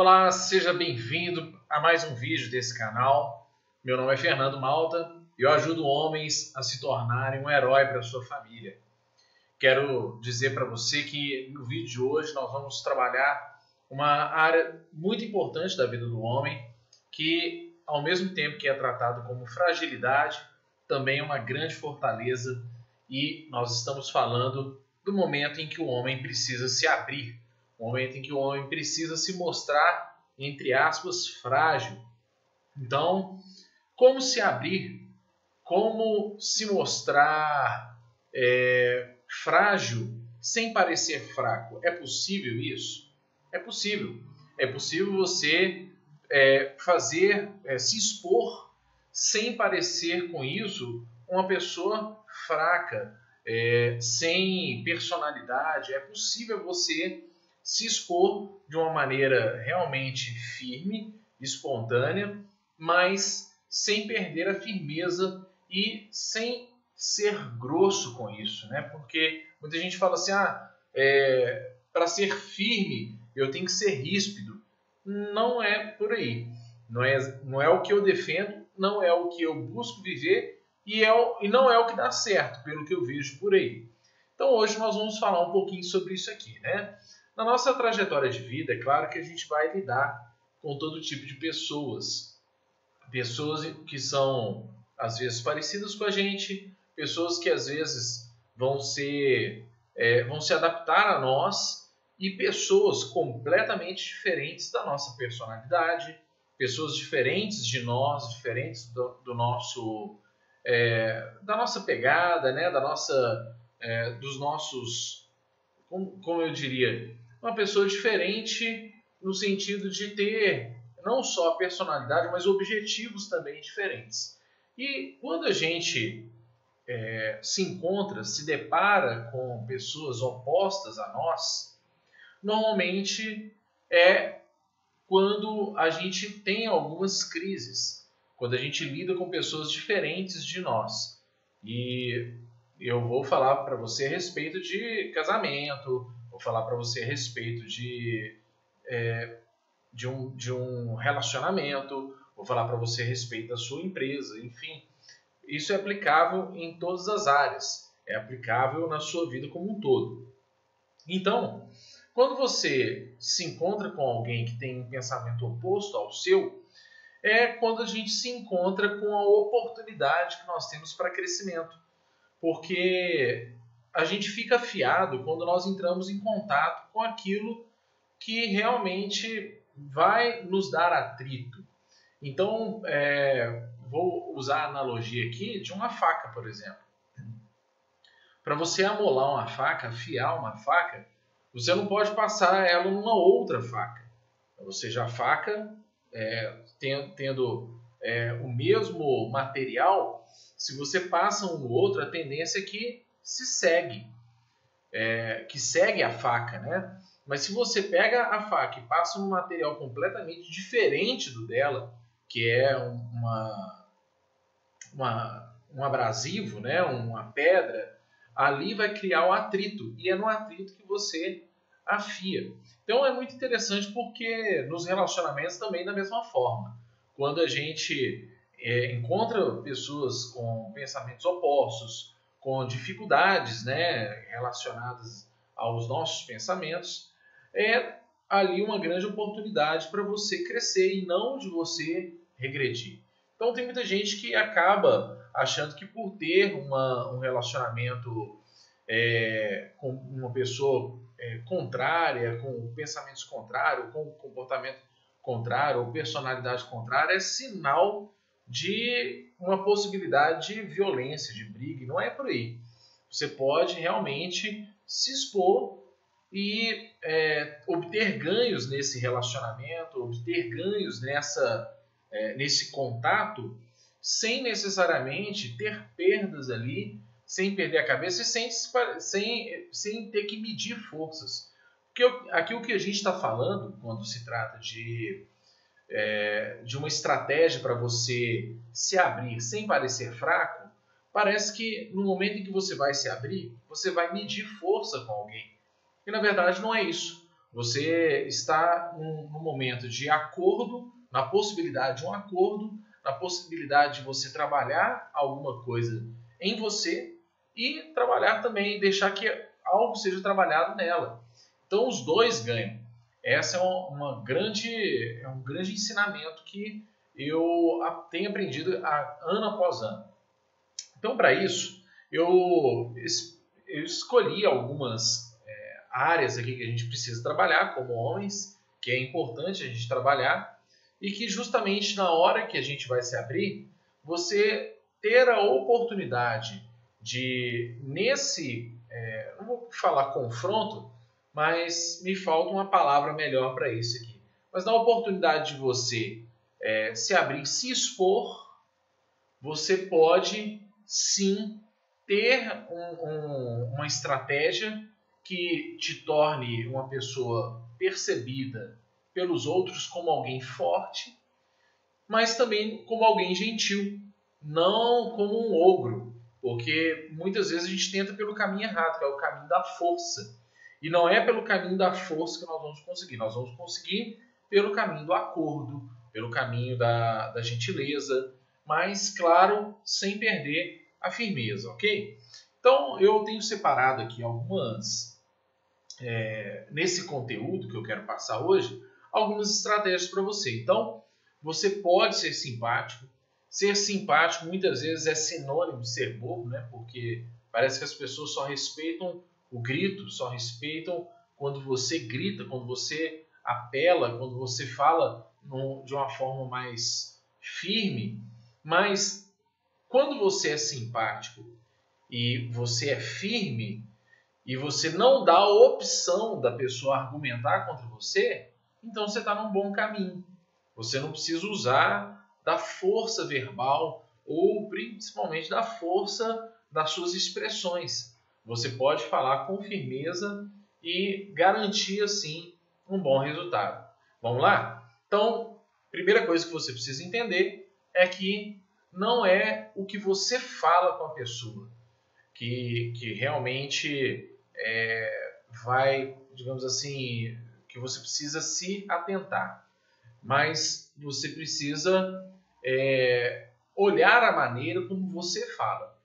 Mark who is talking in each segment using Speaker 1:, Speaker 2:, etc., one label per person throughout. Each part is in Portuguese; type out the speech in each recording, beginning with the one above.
Speaker 1: Olá, seja bem-vindo a mais um vídeo desse canal. Meu nome é Fernando Malta e eu ajudo homens a se tornarem um herói para sua família. Quero dizer para você que no vídeo de hoje nós vamos trabalhar uma área muito importante da vida do homem que, ao mesmo tempo que é tratado como fragilidade, também é uma grande fortaleza e nós estamos falando do momento em que o homem precisa se abrir o momento em que o homem precisa se mostrar, entre aspas, frágil. Então, como se abrir? Como se mostrar é, frágil sem parecer fraco? É possível isso? É possível. É possível você é, fazer, é, se expor sem parecer com isso uma pessoa fraca, é, sem personalidade. É possível você se expor de uma maneira realmente firme, espontânea, mas sem perder a firmeza e sem ser grosso com isso, né? Porque muita gente fala assim, ah, é, para ser firme eu tenho que ser ríspido. Não é por aí. Não é, não é o que eu defendo, não é o que eu busco viver e, é o, e não é o que dá certo, pelo que eu vejo por aí. Então hoje nós vamos falar um pouquinho sobre isso aqui, né? Na nossa trajetória de vida, é claro que a gente vai lidar com todo tipo de pessoas. Pessoas que são, às vezes, parecidas com a gente, pessoas que, às vezes, vão, ser, é, vão se adaptar a nós e pessoas completamente diferentes da nossa personalidade, pessoas diferentes de nós, diferentes do, do nosso é, da nossa pegada, né, da nossa é, dos nossos como, como eu diria uma pessoa diferente no sentido de ter não só personalidade, mas objetivos também diferentes. E quando a gente é, se encontra, se depara com pessoas opostas a nós, normalmente é quando a gente tem algumas crises, quando a gente lida com pessoas diferentes de nós. E eu vou falar para você a respeito de casamento, vou falar para você a respeito de, é, de, um, de um relacionamento, vou falar para você a respeito da sua empresa, enfim. Isso é aplicável em todas as áreas, é aplicável na sua vida como um todo. Então, quando você se encontra com alguém que tem um pensamento oposto ao seu, é quando a gente se encontra com a oportunidade que nós temos para crescimento. Porque a gente fica afiado quando nós entramos em contato com aquilo que realmente vai nos dar atrito. Então, é, vou usar a analogia aqui de uma faca, por exemplo. Para você amolar uma faca, afiar uma faca, você não pode passar ela numa outra faca. Ou seja, a faca, é, tendo é, o mesmo material, se você passa um no outro, a tendência é que se segue, é, que segue a faca, né? Mas se você pega a faca e passa um material completamente diferente do dela, que é uma, uma, um abrasivo, né? uma pedra, ali vai criar o atrito. E é no atrito que você afia. Então é muito interessante porque nos relacionamentos também da mesma forma. Quando a gente é, encontra pessoas com pensamentos opostos, com dificuldades né, relacionadas aos nossos pensamentos, é ali uma grande oportunidade para você crescer e não de você regredir. Então tem muita gente que acaba achando que por ter uma, um relacionamento é, com uma pessoa é, contrária, com pensamentos contrários, com comportamento contrário ou personalidade contrária, é sinal de uma possibilidade de violência, de briga, não é por aí. Você pode realmente se expor e é, obter ganhos nesse relacionamento, obter ganhos nessa, é, nesse contato, sem necessariamente ter perdas ali, sem perder a cabeça e sem, sem, sem ter que medir forças. Porque aqui o que a gente está falando, quando se trata de é, de uma estratégia para você se abrir sem parecer fraco, parece que no momento em que você vai se abrir, você vai medir força com alguém. E na verdade não é isso. Você está num, num momento de acordo, na possibilidade de um acordo, na possibilidade de você trabalhar alguma coisa em você e trabalhar também, deixar que algo seja trabalhado nela. Então os dois ganham. Essa é uma, grande, é um grande ensinamento que eu tenho aprendido ano após ano. Então para isso eu, eu escolhi algumas é, áreas aqui que a gente precisa trabalhar como homens, que é importante a gente trabalhar e que justamente na hora que a gente vai se abrir, você ter a oportunidade de nesse, é, não vou falar confronto, mas me falta uma palavra melhor para isso aqui. Mas na oportunidade de você é, se abrir, se expor, você pode sim ter um, um, uma estratégia que te torne uma pessoa percebida pelos outros como alguém forte, mas também como alguém gentil, não como um ogro, porque muitas vezes a gente tenta pelo caminho errado, que é o caminho da força. E não é pelo caminho da força que nós vamos conseguir, nós vamos conseguir pelo caminho do acordo, pelo caminho da, da gentileza, mas, claro, sem perder a firmeza, ok? Então, eu tenho separado aqui algumas, é, nesse conteúdo que eu quero passar hoje, algumas estratégias para você. Então, você pode ser simpático. Ser simpático muitas vezes é sinônimo de ser bobo, né? Porque parece que as pessoas só respeitam o grito, só respeitam quando você grita, quando você apela, quando você fala de uma forma mais firme. Mas quando você é simpático e você é firme e você não dá a opção da pessoa argumentar contra você, então você está num bom caminho. Você não precisa usar da força verbal ou principalmente da força das suas expressões. Você pode falar com firmeza e garantir assim um bom resultado. Vamos lá? Então, primeira coisa que você precisa entender é que não é o que você fala com a pessoa que, que realmente é, vai, digamos assim, que você precisa se atentar, mas você precisa é, olhar a maneira como você fala.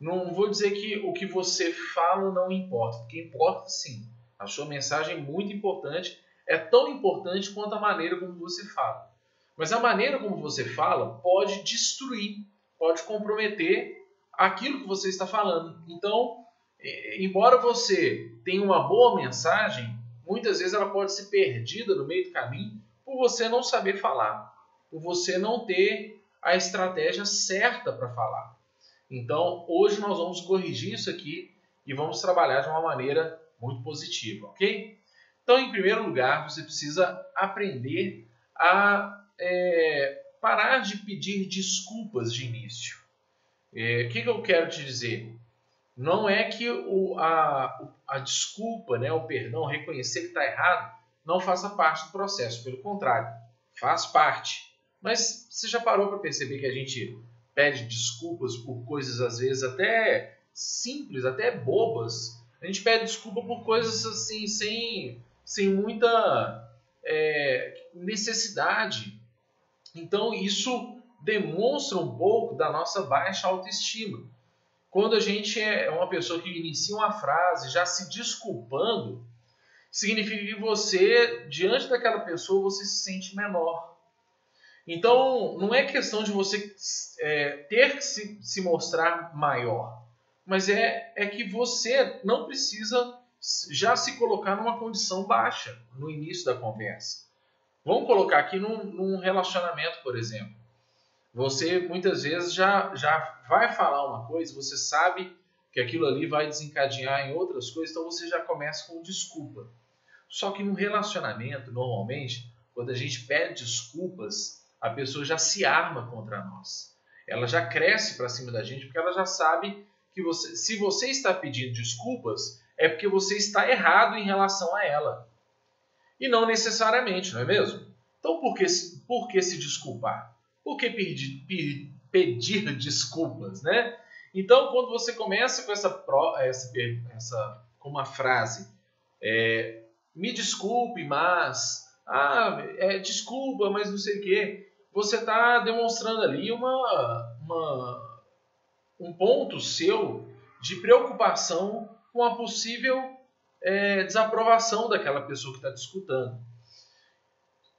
Speaker 1: Não vou dizer que o que você fala não importa, porque importa sim. A sua mensagem é muito importante, é tão importante quanto a maneira como você fala. Mas a maneira como você fala pode destruir, pode comprometer aquilo que você está falando. Então, é, embora você tenha uma boa mensagem, muitas vezes ela pode ser perdida no meio do caminho por você não saber falar, por você não ter a estratégia certa para falar. Então, hoje nós vamos corrigir isso aqui e vamos trabalhar de uma maneira muito positiva, ok? Então, em primeiro lugar, você precisa aprender a é, parar de pedir desculpas de início. É, o que, que eu quero te dizer? Não é que o, a, a desculpa, né, o perdão, reconhecer que está errado, não faça parte do processo. Pelo contrário, faz parte. Mas você já parou para perceber que a gente pede desculpas por coisas às vezes até simples, até bobas? A gente pede desculpa por coisas assim sem, sem muita é, necessidade. Então isso demonstra um pouco da nossa baixa autoestima. Quando a gente é uma pessoa que inicia uma frase já se desculpando, significa que você, diante daquela pessoa, você se sente menor. Então, não é questão de você é, ter que se, se mostrar maior, mas é, é que você não precisa já se colocar numa condição baixa no início da conversa. Vamos colocar aqui num, num relacionamento, por exemplo. Você muitas vezes já, já vai falar uma coisa, você sabe que aquilo ali vai desencadear em outras coisas, então você já começa com desculpa. Só que no relacionamento, normalmente, quando a gente pede desculpas, a pessoa já se arma contra nós. Ela já cresce para cima da gente porque ela já sabe que você, se você está pedindo desculpas, é porque você está errado em relação a ela. E não necessariamente, não é mesmo? Então por que, por que se desculpar? Por que pedir, pedir desculpas, né? Então, quando você começa com essa, essa, essa com uma frase, é, me desculpe, mas. Ah, é, desculpa, mas não sei o quê. Você está demonstrando ali uma, uma, um ponto seu de preocupação com a possível é, desaprovação daquela pessoa que está discutando.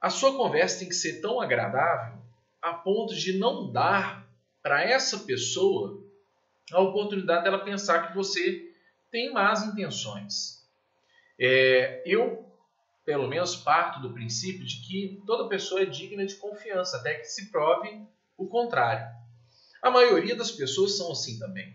Speaker 1: A sua conversa tem que ser tão agradável a ponto de não dar para essa pessoa a oportunidade dela pensar que você tem más intenções. É, eu, pelo menos, parto do princípio de que toda pessoa é digna de confiança, até que se prove o contrário. A maioria das pessoas são assim também.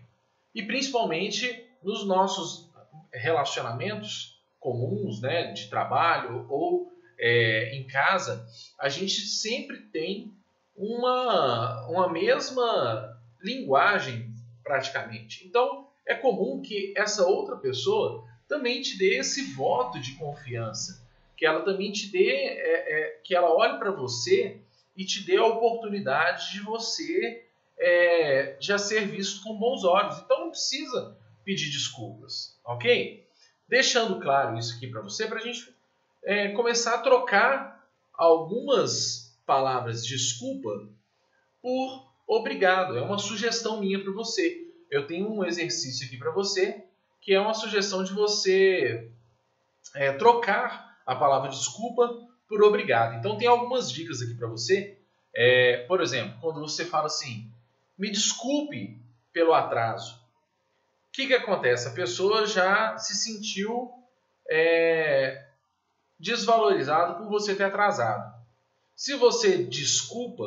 Speaker 1: E principalmente nos nossos relacionamentos comuns, né, de trabalho ou é, em casa, a gente sempre tem uma, uma mesma linguagem praticamente. Então, é comum que essa outra pessoa também te dê esse voto de confiança, que ela também te dê, é, é, que ela olhe para você e te dê a oportunidade de você é, já ser visto com bons olhos. Então não precisa pedir desculpas, ok? Deixando claro isso aqui para você, para a gente é, começar a trocar algumas palavras desculpa por obrigado. É uma sugestão minha para você. Eu tenho um exercício aqui para você que é uma sugestão de você é, trocar a palavra desculpa por obrigado. Então tem algumas dicas aqui para você. É, por exemplo, quando você fala assim, me desculpe pelo atraso. O que, que acontece? A pessoa já se sentiu é, desvalorizada por você ter atrasado. Se você desculpa,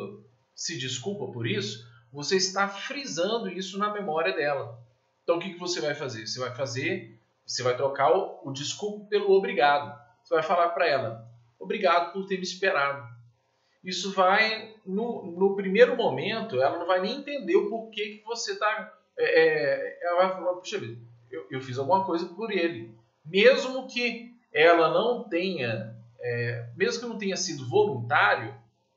Speaker 1: se desculpa por isso, você está frisando isso na memória dela. Então o que, que você vai fazer? Você vai fazer, você vai trocar o, o desculpa pelo obrigado. Você vai falar para ela, obrigado por ter me esperado. Isso vai, no, no, primeiro momento, ela não vai nem entender o porquê que você está. É, é, ela vai falar, puxa vida, eu, eu, fiz alguma coisa por ele. Mesmo que ela não tenha, é, mesmo que não tenha sido voluntário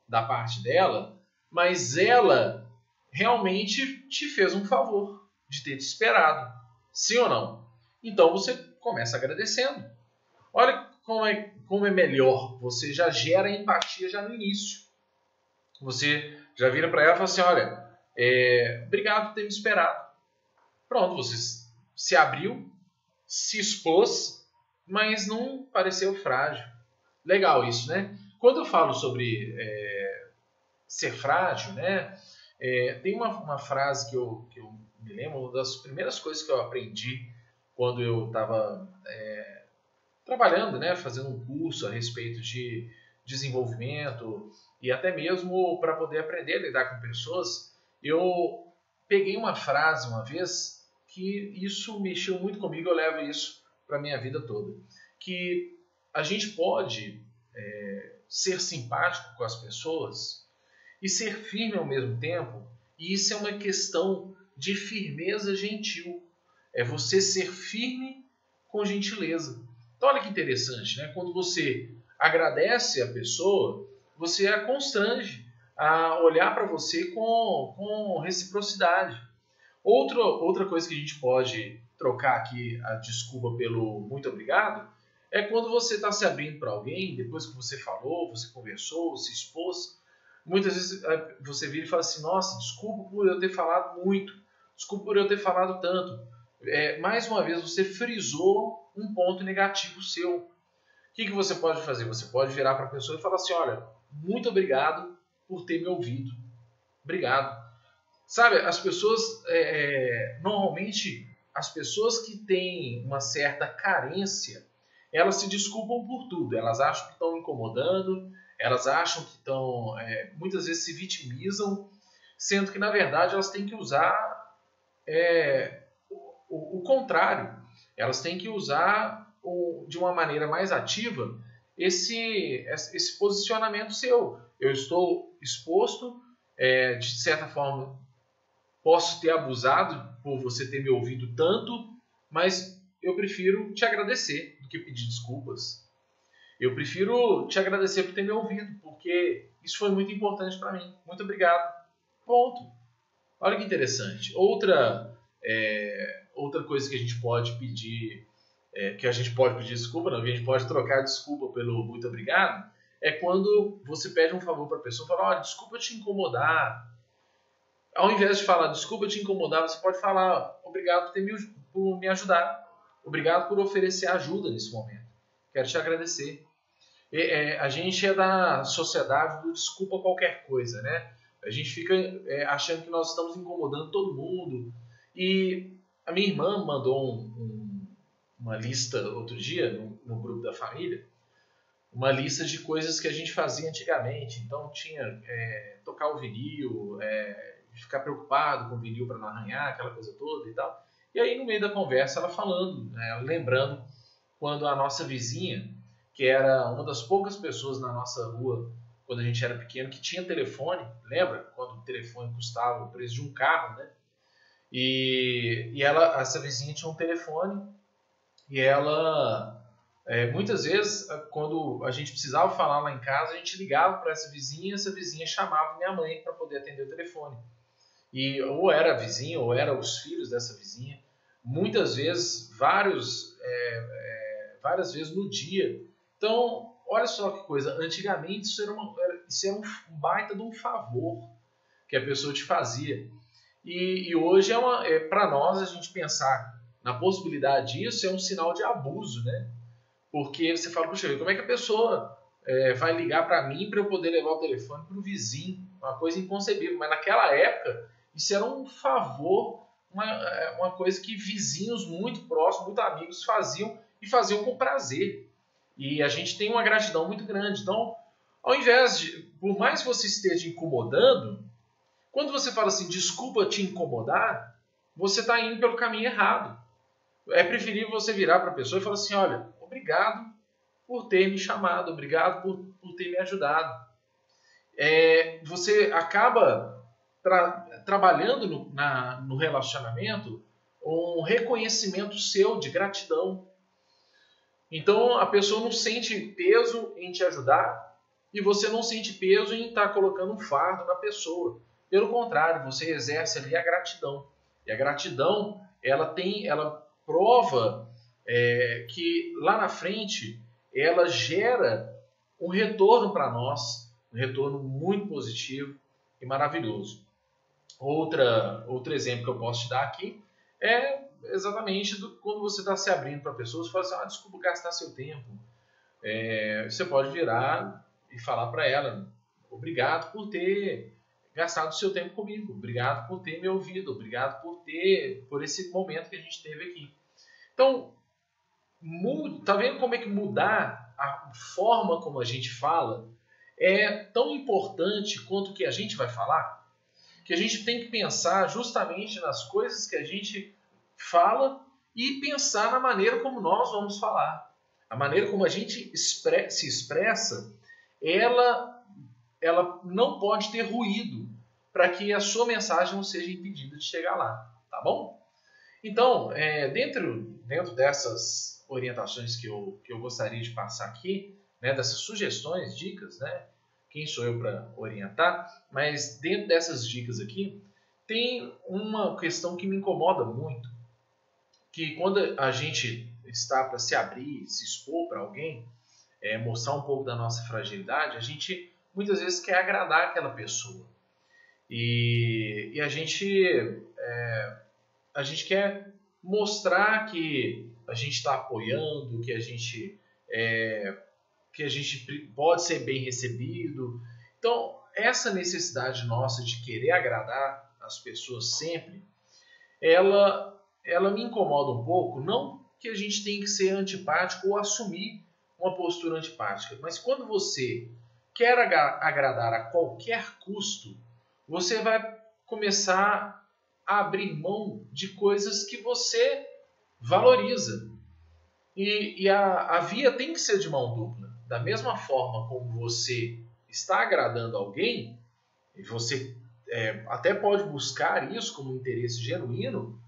Speaker 1: da parte dela, mas ela realmente te fez um favor de ter te esperado. Sim ou não? Então você começa agradecendo. Olha como é, como é melhor. Você já gera empatia já no início. Você já vira para ela e fala assim: olha, é, obrigado por ter me esperado. Pronto, você se abriu, se expôs, mas não pareceu frágil. Legal isso, né? Quando eu falo sobre é, ser frágil, né? É, tem uma, uma frase que eu, que eu me lembro, uma das primeiras coisas que eu aprendi quando eu estava é, trabalhando, né, fazendo um curso a respeito de desenvolvimento e até mesmo para poder aprender a lidar com pessoas, eu peguei uma frase uma vez que isso mexeu muito comigo, eu levo isso para a minha vida toda, que a gente pode é, ser simpático com as pessoas e ser firme ao mesmo tempo, e isso é uma questão de firmeza gentil. É você ser firme com gentileza. Então, olha que interessante, né? Quando você agradece a pessoa, você a constrange a olhar para você com, com reciprocidade. Outra, outra coisa que a gente pode trocar aqui a desculpa pelo muito obrigado é quando você está se abrindo para alguém, depois que você falou, você conversou, se expôs. Muitas vezes é, você vira e fala assim: Nossa, desculpa por eu ter falado muito, desculpa por eu ter falado tanto. É, mais uma vez, você frisou um ponto negativo seu. O que, que você pode fazer? Você pode virar para a pessoa e falar assim: Olha, muito obrigado por ter me ouvido. Obrigado. Sabe, as pessoas, é, é, normalmente, as pessoas que têm uma certa carência, elas se desculpam por tudo. Elas acham que estão incomodando, elas acham que estão, é, muitas vezes se vitimizam, sendo que, na verdade, elas têm que usar é, o, o, contrário. Elas têm que usar de uma maneira mais ativa esse, esse posicionamento seu. Eu estou exposto, é, de certa forma, posso ter abusado por você ter me ouvido tanto, mas eu prefiro te agradecer do que pedir desculpas. Eu prefiro te agradecer por ter me ouvido, porque isso foi muito importante para mim. Muito obrigado. Ponto. Olha que interessante. Outra, é, outra coisa que a gente pode pedir é, que a gente pode pedir desculpa, não, a gente pode trocar desculpa pelo muito obrigado, é quando você pede um favor para a pessoa, fala, olha, desculpa te incomodar. Ao invés de falar desculpa te incomodar, você pode falar obrigado por, ter me, por me ajudar, obrigado por oferecer ajuda nesse momento. Quero te agradecer. E, é, a gente é da sociedade do desculpa qualquer coisa, né? A gente fica é, achando que nós estamos incomodando todo mundo. E a minha irmã mandou um, um, uma lista outro dia no, no, grupo da família, uma lista de coisas que a gente fazia antigamente. Então tinha é, tocar o vinil, é, ficar preocupado com o vinil para não arranhar, aquela coisa toda e tal. E aí no meio da conversa ela falando, né, lembrando quando a nossa vizinha, que era uma das poucas pessoas na nossa rua quando a gente era pequeno que tinha telefone, lembra? Quando o telefone custava o preço de um carro, né? E, e ela, essa vizinha tinha um telefone e ela, é, muitas vezes, quando a gente precisava falar lá em casa, a gente ligava para essa vizinha, essa vizinha chamava minha mãe para poder atender o telefone. E ou era a vizinha ou era os filhos dessa vizinha. Muitas vezes, vários, é, é, várias vezes no dia. Então, olha só que coisa, antigamente isso era, uma, isso era um baita de um favor que a pessoa te fazia. E, e hoje é, é para nós a gente pensar na possibilidade disso é um sinal de abuso, né? Porque você fala, puxa, como é que a pessoa é, vai ligar para mim para eu poder levar o telefone para o vizinho? Uma coisa inconcebível. Mas naquela época isso era um favor, uma, é, uma coisa que vizinhos muito próximos, muito amigos faziam e faziam com prazer. E a gente tem uma gratidão muito grande. Então, ao invés de, por mais que você esteja incomodando, quando você fala assim, desculpa te incomodar, você está indo pelo caminho errado. É preferível você virar para a pessoa e falar assim: olha, obrigado por ter me chamado, obrigado por, por ter me ajudado. É, você acaba tra trabalhando no, na, no relacionamento um reconhecimento seu de gratidão. Então a pessoa não sente peso em te ajudar e você não sente peso em estar tá colocando um fardo na pessoa. Pelo contrário, você exerce ali a gratidão. E a gratidão, ela tem, ela prova é, que lá na frente ela gera um retorno para nós, um retorno muito positivo e maravilhoso. Outra, outro exemplo que eu posso te dar aqui é exatamente do, quando você está se abrindo para pessoas, fala assim, ah, desculpa gastar seu tempo. É, você pode virar e falar para ela, obrigado por ter gastado seu tempo comigo, obrigado por ter me ouvido, obrigado por ter, por esse momento que a gente teve aqui. Então, muda, tá vendo como é que mudar a forma como a gente fala é tão importante quanto o que a gente vai falar? Que a gente tem que pensar justamente nas coisas que a gente fala e pensar na maneira como nós vamos falar. A maneira como a gente se expressa, ela ela não pode ter ruído para que a sua mensagem não seja impedida de chegar lá, tá bom? Então, é, dentro, dentro dessas orientações que eu, que eu gostaria de passar aqui, né, dessas sugestões, dicas, né, quem sou eu para orientar, mas dentro dessas dicas aqui, tem uma questão que me incomoda muito, que quando a gente está para se abrir, se expor para alguém, é, mostrar um pouco da nossa fragilidade, a gente muitas vezes quer agradar aquela pessoa. E, e a gente é, a gente quer mostrar que a gente está apoiando, que a gente é, que a gente pode ser bem recebido. Então essa necessidade nossa de querer agradar as pessoas sempre, ela ela me incomoda um pouco, não que a gente tem que ser antipático ou assumir uma postura antipática, mas quando você quer agradar a qualquer custo, você vai começar a abrir mão de coisas que você valoriza. E, e a, a via tem que ser de mão dupla. Da mesma forma como você está agradando alguém, e você é, até pode buscar isso como interesse genuíno,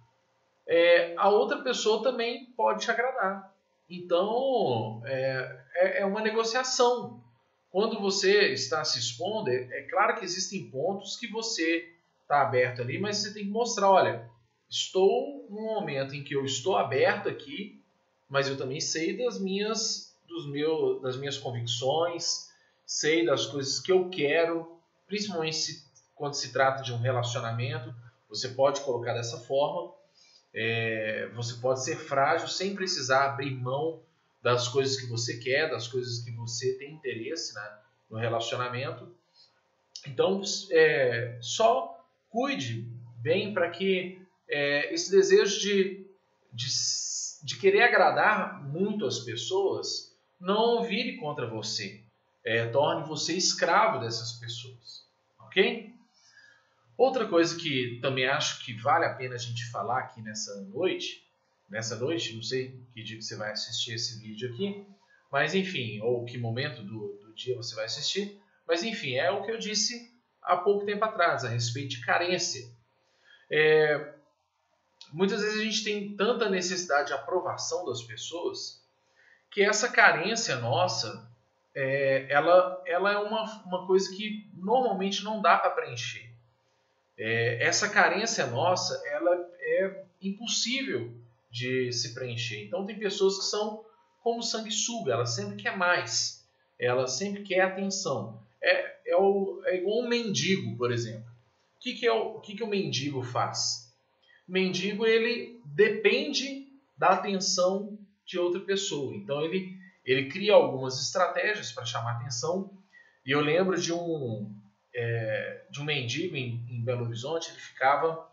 Speaker 1: é, a outra pessoa também pode te agradar. Então, é, é, é uma negociação. Quando você está se expondo, é, é claro que existem pontos que você está aberto ali, mas você tem que mostrar, olha, estou num momento em que eu estou aberto aqui mas eu também sei das minhas, dos meu, das minhas convicções, sei das coisas que eu quero, principalmente se, quando se trata de um relacionamento. Você pode colocar dessa forma. É, você pode ser frágil sem precisar abrir mão das coisas que você quer, das coisas que você tem interesse né, no relacionamento. Então, é, só cuide bem para que é, esse desejo de, de, de, querer agradar muito as pessoas não vire contra você, é, torne você escravo dessas pessoas, ok? Outra coisa que também acho que vale a pena a gente falar aqui nessa noite, nessa noite, não sei que dia que você vai assistir esse vídeo aqui, mas enfim, ou que momento do, do dia você vai assistir, mas enfim, é o que eu disse há pouco tempo atrás, a respeito de carência. É, muitas vezes a gente tem tanta necessidade de aprovação das pessoas que essa carência nossa, é, ela, ela é uma, uma coisa que normalmente não dá para preencher. É, essa carência nossa, ela é impossível de se preencher. Então tem pessoas que são como sanguessuga, ela sempre quer mais, ela sempre quer atenção. É, é, o, é igual um mendigo, por exemplo. O que, que, é o, o que, que o mendigo faz? O mendigo ele depende da atenção de outra pessoa. Então ele, ele cria algumas estratégias para chamar atenção. E eu lembro de um, é, de um mendigo em, em, Belo Horizonte, ele ficava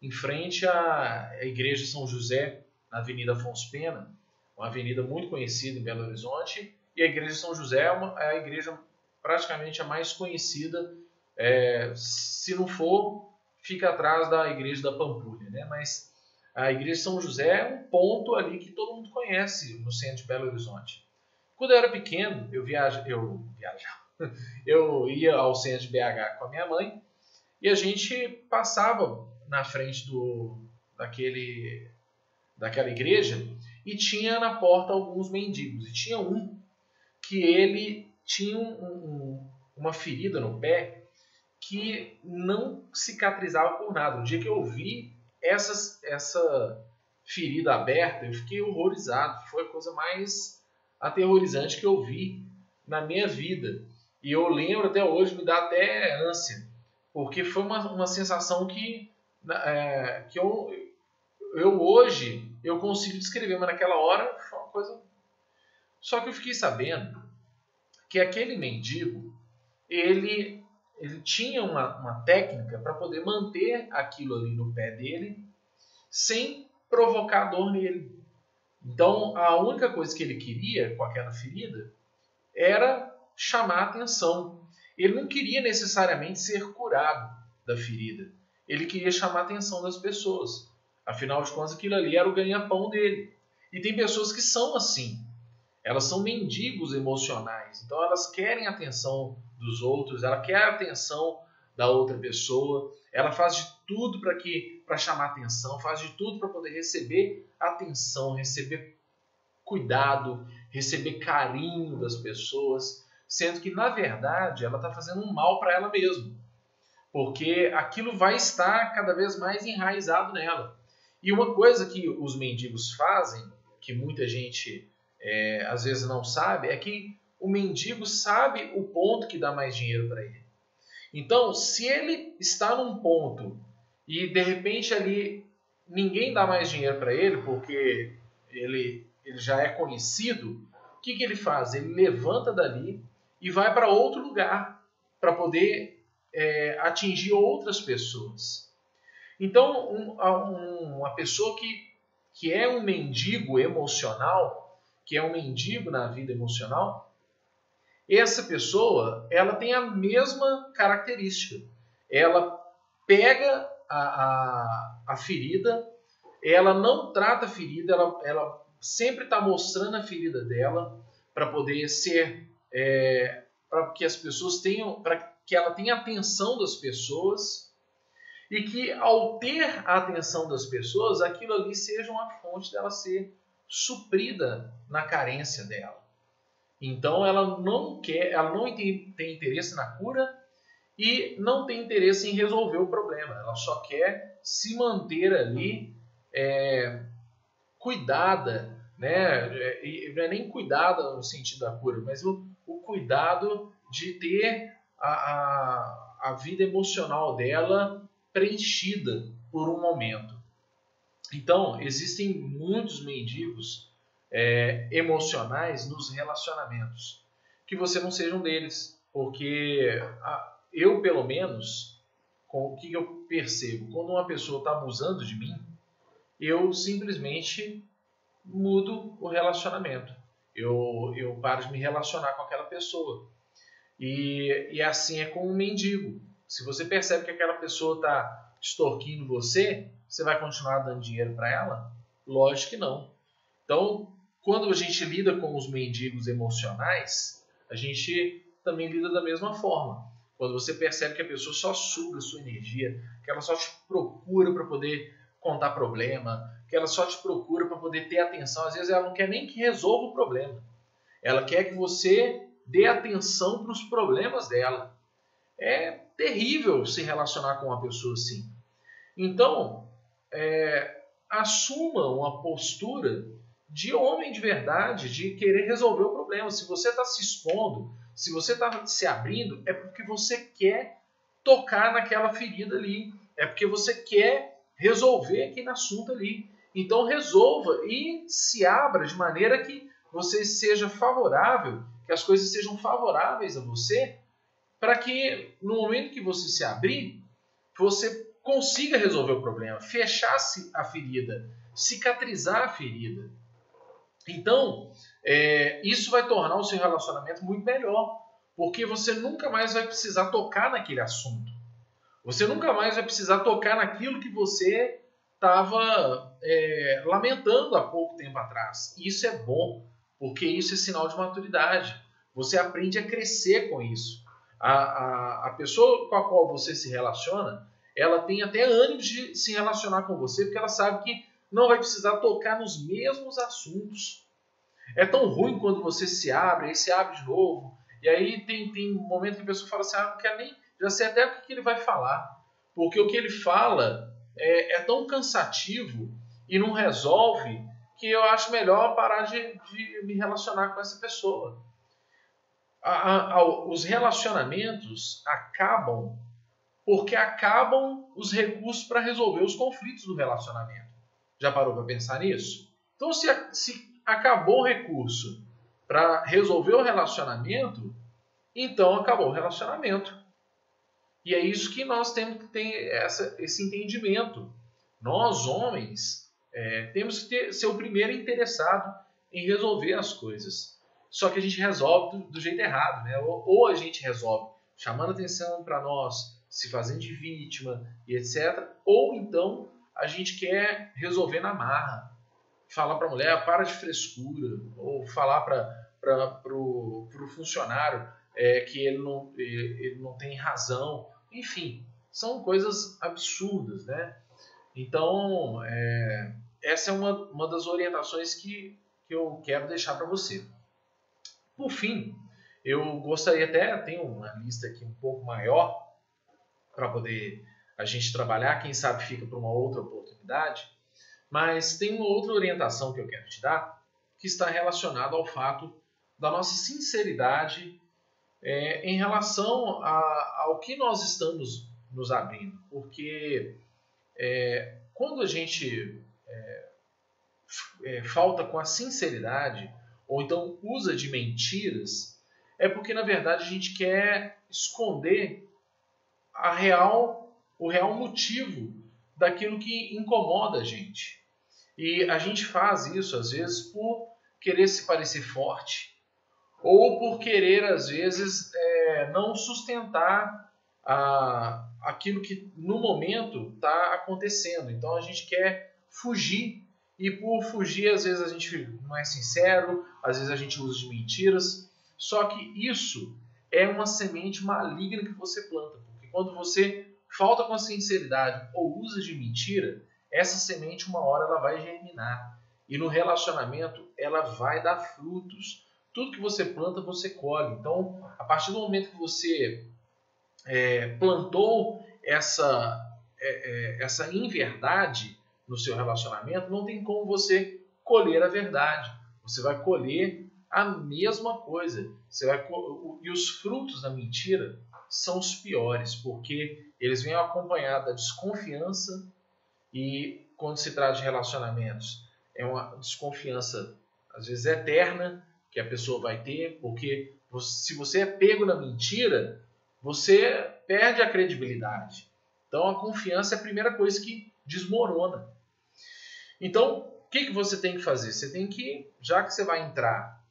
Speaker 1: em frente à, à igreja São José, na Avenida Afonso Pena, uma avenida muito conhecida em Belo Horizonte, e a igreja São José é, uma, é a igreja praticamente a mais conhecida, é, se não for, fica atrás da igreja da Pampulha, né? mas a igreja São José é um ponto ali que todo mundo conhece no centro de Belo Horizonte. Quando eu era pequeno, eu viaja, eu viajava, eu ia ao centro de BH com a minha mãe e a gente passava na frente do, daquele, daquela igreja e tinha na porta alguns mendigos. E tinha um que ele tinha um, um, uma ferida no pé que não cicatrizava por nada. O dia que eu vi essa, essa ferida aberta, eu fiquei horrorizado. Foi a coisa mais aterrorizante que eu vi na minha vida. E eu lembro até hoje, me dá até ânsia, porque foi uma, uma sensação que, é, que eu, eu hoje eu consigo descrever, mas naquela hora foi uma coisa. Só que eu fiquei sabendo que aquele mendigo ele, ele tinha uma, uma técnica para poder manter aquilo ali no pé dele sem provocar dor nele. Então a única coisa que ele queria com aquela ferida era chamar atenção. Ele não queria necessariamente ser curado da ferida. Ele queria chamar a atenção das pessoas. Afinal de contas, aquilo ali era o ganha-pão dele. E tem pessoas que são assim. Elas são mendigos emocionais. Então elas querem a atenção dos outros, ela quer a atenção da outra pessoa. Ela faz de tudo para que para chamar atenção, faz de tudo para poder receber atenção, receber cuidado, receber carinho das pessoas sendo que na verdade ela está fazendo um mal para ela mesma, porque aquilo vai estar cada vez mais enraizado nela. E uma coisa que os mendigos fazem, que muita gente é, às vezes não sabe, é que o mendigo sabe o ponto que dá mais dinheiro para ele. Então, se ele está num ponto e de repente ali ninguém dá mais dinheiro para ele porque ele, ele já é conhecido, o que, que ele faz? Ele levanta dali, e vai para outro lugar para poder é, atingir outras pessoas. Então, um, um, uma pessoa que, que é um mendigo emocional, que é um mendigo na vida emocional, essa pessoa ela tem a mesma característica. Ela pega a, a, a ferida, ela não trata a ferida, ela, ela sempre está mostrando a ferida dela para poder ser é, para que as pessoas tenham, para que ela tenha atenção das pessoas e que ao ter a atenção das pessoas, aquilo ali seja uma fonte dela ser suprida na carência dela. Então ela não quer, ela não tem, interesse na cura e não tem interesse em resolver o problema. Ela só quer se manter ali é, cuidada né? Não é nem cuidado no sentido da cura, mas o, o cuidado de ter a, a, a vida emocional dela preenchida por um momento. Então, existem muitos mendigos é, emocionais nos relacionamentos. Que você não seja um deles, porque a, eu, pelo menos, com o que eu percebo? Quando uma pessoa está abusando de mim, eu simplesmente mudo o relacionamento. Eu, eu paro de me relacionar com aquela pessoa. E, e assim é com um mendigo. Se você percebe que aquela pessoa está extorquindo você, você vai continuar dando dinheiro para ela? Lógico que não. Então, quando a gente lida com os mendigos emocionais, a gente também lida da mesma forma. Quando você percebe que a pessoa só suga sua energia, que ela só te procura para poder contar problema, que ela só te procura para poder ter atenção. Às vezes ela não quer nem que resolva o problema. Ela quer que você dê atenção para os problemas dela. É terrível se relacionar com uma pessoa assim. Então, é, assuma uma postura de homem de verdade, de querer resolver o problema. Se você está se expondo, se você está se abrindo, é porque você quer tocar naquela ferida ali. É porque você quer resolver aquele assunto ali. Então resolva e se abra de maneira que você seja favorável, que as coisas sejam favoráveis a você, para que no momento que você se abrir, você consiga resolver o problema, fechar a ferida, cicatrizar a ferida. Então, é, isso vai tornar o seu relacionamento muito melhor, porque você nunca mais vai precisar tocar naquele assunto. Você nunca mais vai precisar tocar naquilo que você estava é, lamentando há pouco tempo atrás. Isso é bom, porque isso é sinal de maturidade. Você aprende a crescer com isso. A, a, a pessoa com a qual você se relaciona, ela tem até ânimo de se relacionar com você, porque ela sabe que não vai precisar tocar nos mesmos assuntos. É tão ruim quando você se abre, aí se abre de novo, e aí tem, tem um momento que a pessoa fala assim, ah, não quero nem, já sei até o que ele vai falar. Porque o que ele fala é, é tão cansativo e não resolve que eu acho melhor parar de, de me relacionar com essa pessoa. A, a, os relacionamentos acabam porque acabam os recursos para resolver os conflitos do relacionamento. Já parou para pensar nisso? Então, se, se acabou o recurso para resolver o relacionamento, então acabou o relacionamento. E é isso que nós temos que ter essa, esse entendimento. Nós, homens, é, temos que ter, ser o primeiro interessado em resolver as coisas. Só que a gente resolve do, do jeito errado, né? Ou, ou, a gente resolve chamando atenção para nós, se fazendo de vítima e etc. Ou então a gente quer resolver na marra. Falar para a mulher, para de frescura. Ou falar para o funcionário é, que ele não, ele não tem razão. Enfim, são coisas absurdas, né? Então, é, essa é uma, uma das orientações que, que eu quero deixar para você. Por fim, eu gostaria até, tenho uma lista aqui um pouco maior para poder a gente trabalhar, quem sabe fica para uma outra oportunidade, mas tem uma outra orientação que eu quero te dar, que está relacionada ao fato da nossa sinceridade é, em relação a, ao que nós estamos nos abrindo. Porque é, quando a gente é, é, falta com a sinceridade, ou então usa de mentiras, é porque na verdade a gente quer esconder a real, o real motivo daquilo que incomoda a gente. E a gente faz isso às vezes por querer se parecer forte, ou por querer, às vezes, é, não sustentar a, aquilo que no momento está acontecendo. Então a gente quer fugir, e por fugir, às vezes a gente não é sincero, às vezes a gente usa de mentiras. Só que isso é uma semente maligna que você planta, porque quando você falta com a sinceridade ou usa de mentira, essa semente uma hora ela vai germinar. E no relacionamento ela vai dar frutos tudo que você planta, você colhe. Então, a partir do momento que você é, plantou essa, é, é, essa inverdade no seu relacionamento, não tem como você colher a verdade. Você vai colher a mesma coisa. Você vai e os frutos da mentira são os piores, porque eles vêm acompanhados da desconfiança e quando se trata de relacionamentos, é uma desconfiança às vezes eterna que a pessoa vai ter, porque se você é pego na mentira, você perde a credibilidade. Então a confiança é a primeira coisa que desmorona. Então, o que, que você tem que fazer? Você tem que, já que você vai entrar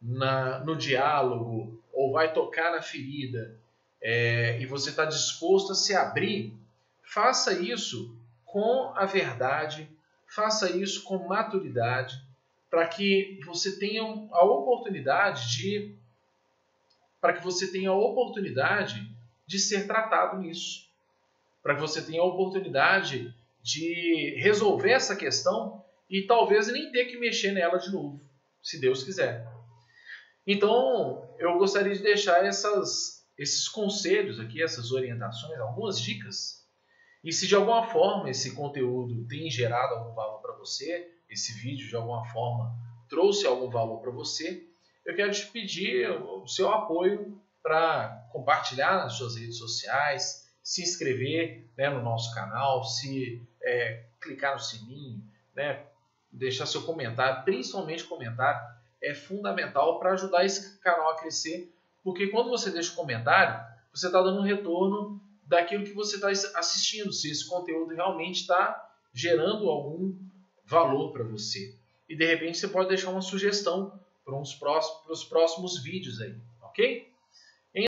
Speaker 1: na, no diálogo ou vai tocar na ferida é, e você está disposto a se abrir, faça isso com a verdade, faça isso com maturidade, para que você tenha a oportunidade de para que você tenha a oportunidade de ser tratado nisso, para que você tenha a oportunidade de resolver essa questão e talvez nem ter que mexer nela de novo, se Deus quiser. Então, eu gostaria de deixar essas, esses conselhos aqui, essas orientações, algumas dicas. E se de alguma forma esse conteúdo tem gerado algum valor para você, esse vídeo de alguma forma trouxe algum valor para você, eu quero te pedir o seu apoio para compartilhar nas suas redes sociais, se inscrever né, no nosso canal, se é, clicar no sininho, né, deixar seu comentário, principalmente comentário, é fundamental para ajudar esse canal a crescer, porque quando você deixa comentário, você está dando um retorno daquilo que você está assistindo, se esse conteúdo realmente está gerando algum valor para você. E de repente você pode deixar uma sugestão para os próximos vídeos aí, ok?